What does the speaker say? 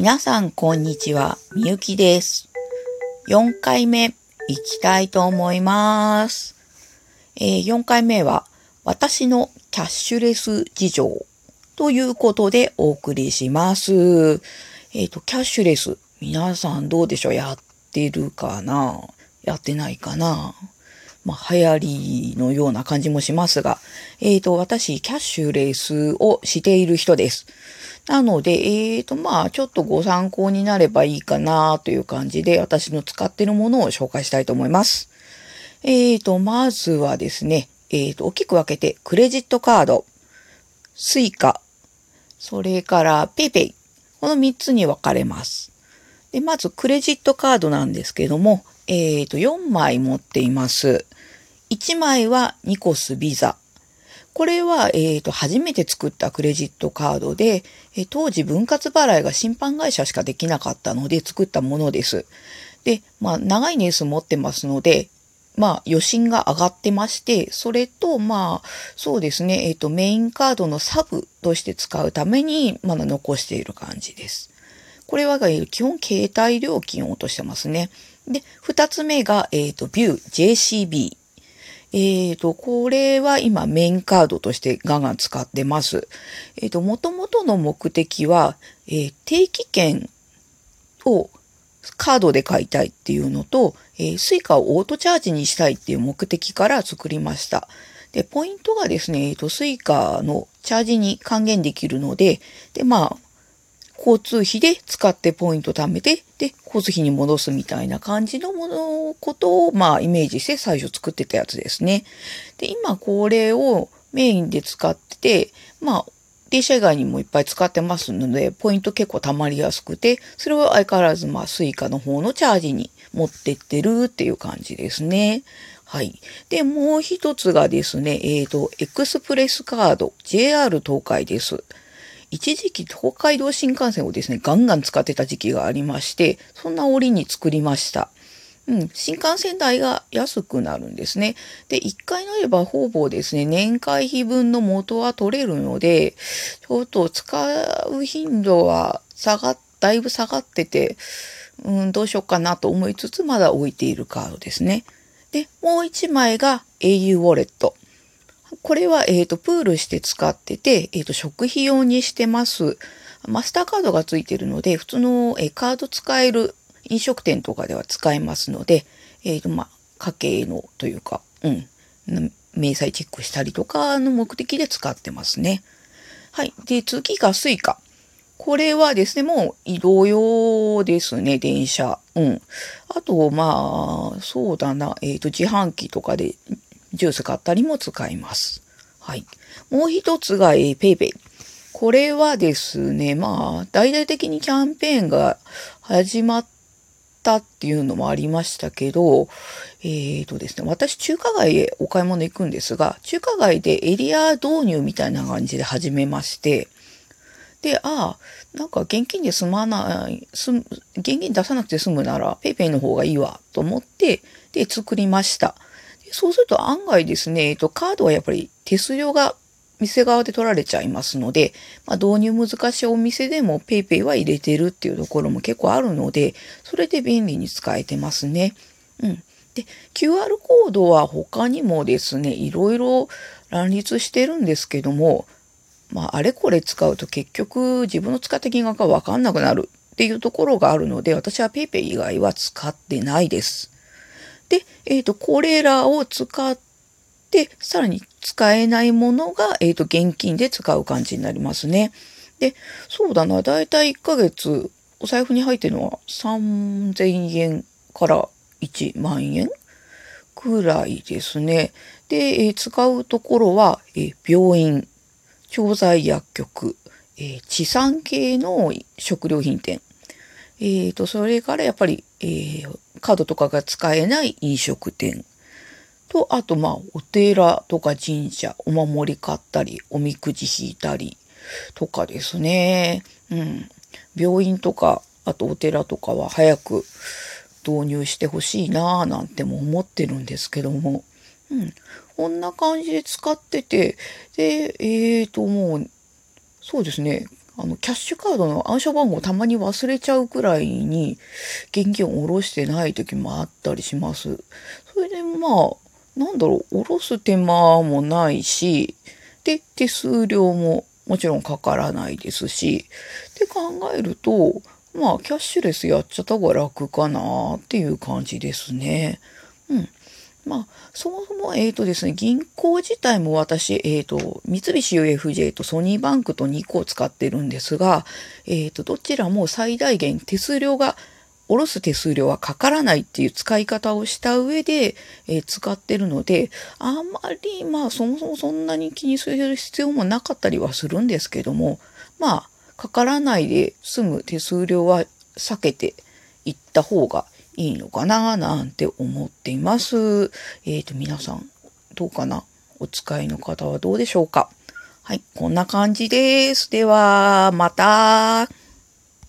皆さん、こんにちは。みゆきです。4回目、行きたいと思います。えー4回目は、私のキャッシュレス事情ということでお送りします。えっ、と、キャッシュレス、皆さんどうでしょう？やってるかな？やってないかな？まあ、流行りのような感じもしますが、えっ、と、私、キャッシュレスをしている人です。なので、えーと、まあ、ちょっとご参考になればいいかなという感じで、私の使っているものを紹介したいと思います。えーと、まずはですね、えーと、大きく分けて、クレジットカード、スイカ、それからペイペイ。この3つに分かれます。で、まず、クレジットカードなんですけども、えーと、4枚持っています。1枚はニコスビザ。これは、えーと、初めて作ったクレジットカードで、え当時分割払いが審判会社しかできなかったので作ったものです。で、まあ、長い年数持ってますので、まあ、余震が上がってまして、それと、まあ、そうですね、えっ、と、メインカードのサブとして使うために、まだ残している感じです。これは、基本、携帯料金を落としてますね。で、二つ目が、えっ、と、ビュー JCB。えっ、と、これは今メインカードとしてガンガン使ってます。えっ、と、元々の目的は、えー定期券をカードで買いたいっていうのと、えースイカをオートチャージにしたいっていう目的から作りました。で、ポイントがですね、えっ、と、スイカのチャージに還元できるので、で、まあ、交通費で使ってポイント貯めて、で、交通費に戻すみたいな感じのもの、ことを、まあ、イメージして最初作ってたやつですね。で、今これをメインで使ってて、まあ、電車以外にもいっぱい使ってますので、ポイント結構貯まりやすくて、それを相変わらず、まあ、スイカの方のチャージに持ってってるっていう感じですね。はい。で、もう一つがですね、えっ、と、エクスプレスカード、JR 東海です。一時期東海道新幹線をですね、ガンガン使ってた時期がありまして、そんな折に作りました。うん、新幹線代が安くなるんですね。で、1回乗ればほぼですね、年会費分の元は取れるので、ちょっと使う頻度は下がっ、だいぶ下がってて、うん、どうしようかなと思いつつ、まだ置いているカードですね。で、もう1枚が au ウォレット。これは、えっ、と、プールして使ってて、えっ、と、食費用にしてます。マスターカードがついてるので、普通の、えーカード使える飲食店とかでは使えますので、えっ、と、ま、家計のというか、うん、明細チェックしたりとかの目的で使ってますね。はい。で、次がスイカ。これはですね、もう移動用ですね、電車。うん。あと、まあ、そうだな、えっ、と、自販機とかでジュース買ったりも使います。はい。もう一つが、えー、ペイペイ。これはですね、まあ、大々的にキャンペーンが始まったっていうのもありましたけど、えーとですね、私中華街へお買い物行くんですが、中華街でエリア導入みたいな感じで始めまして、で、ああ、なんか現金で済まない、す現金出さなくて済むなら、ペイペイの方がいいわ、と思って、で、作りました。そうすると案外ですね、えっと、カードはやっぱり手数料が店側で取られちゃいますので、まあ、導入難しいお店でも PayPay は入れてるっていうところも結構あるので、それで便利に使えてますね。うん。で、QR コードは他にもですね、いろいろ乱立してるんですけども、まあ、あれこれ使うと結局自分の使った金額がわかんなくなるっていうところがあるので、私は PayPay 以外は使ってないです。で、えっ、と、これらを使って、さらに使えないものが、えっ、と、現金で使う感じになりますね。で、そうだな、だいたい1ヶ月、お財布に入ってるのは3000円から1万円くらいですね。で、えー使うところは、えー病院、調剤薬局、えー地産系の食料品店、えーと、それからやっぱり、えーカードとかが使えない飲食店と、あと、まあ、お寺とか神社、お守り買ったり、おみくじ引いたりとかですね。うん。病院とか、あとお寺とかは早く導入してほしいなぁなんても思ってるんですけども。うん。こんな感じで使ってて、で、えーと、もう、そうですね。あの、キャッシュカードの暗証番号たまに忘れちゃうくらいに現金を下ろしてない時もあったりします。それでまあ、なんだろう、下ろす手間もないし、で、手数料ももちろんかからないですし、って考えると、まあ、キャッシュレスやっちゃった方が楽かなっていう感じですね。うん。まあ、そもそも、え、ー、とですね、銀行自体も私、えっ、ー、と、三菱 UFJ とソニーバンクと2個使ってるんですが、えっ、ー、と、どちらも最大限手数料が、下ろす手数料はかからないっていう使い方をした上で、え使ってるので、あんまり、まあ、そもそもそんなに気にする必要もなかったりはするんですけども、まあ、かからないで済む手数料は避けていった方がいいのかななんて思っています。えっ、ー、と、皆さん、どうかな？お使いの方はどうでしょうか？はい、こんな感じです。では、また。